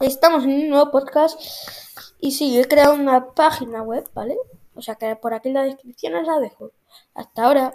Estamos en un nuevo podcast y sí, he creado una página web, ¿vale? O sea que por aquí en la descripción os la dejo. Hasta ahora.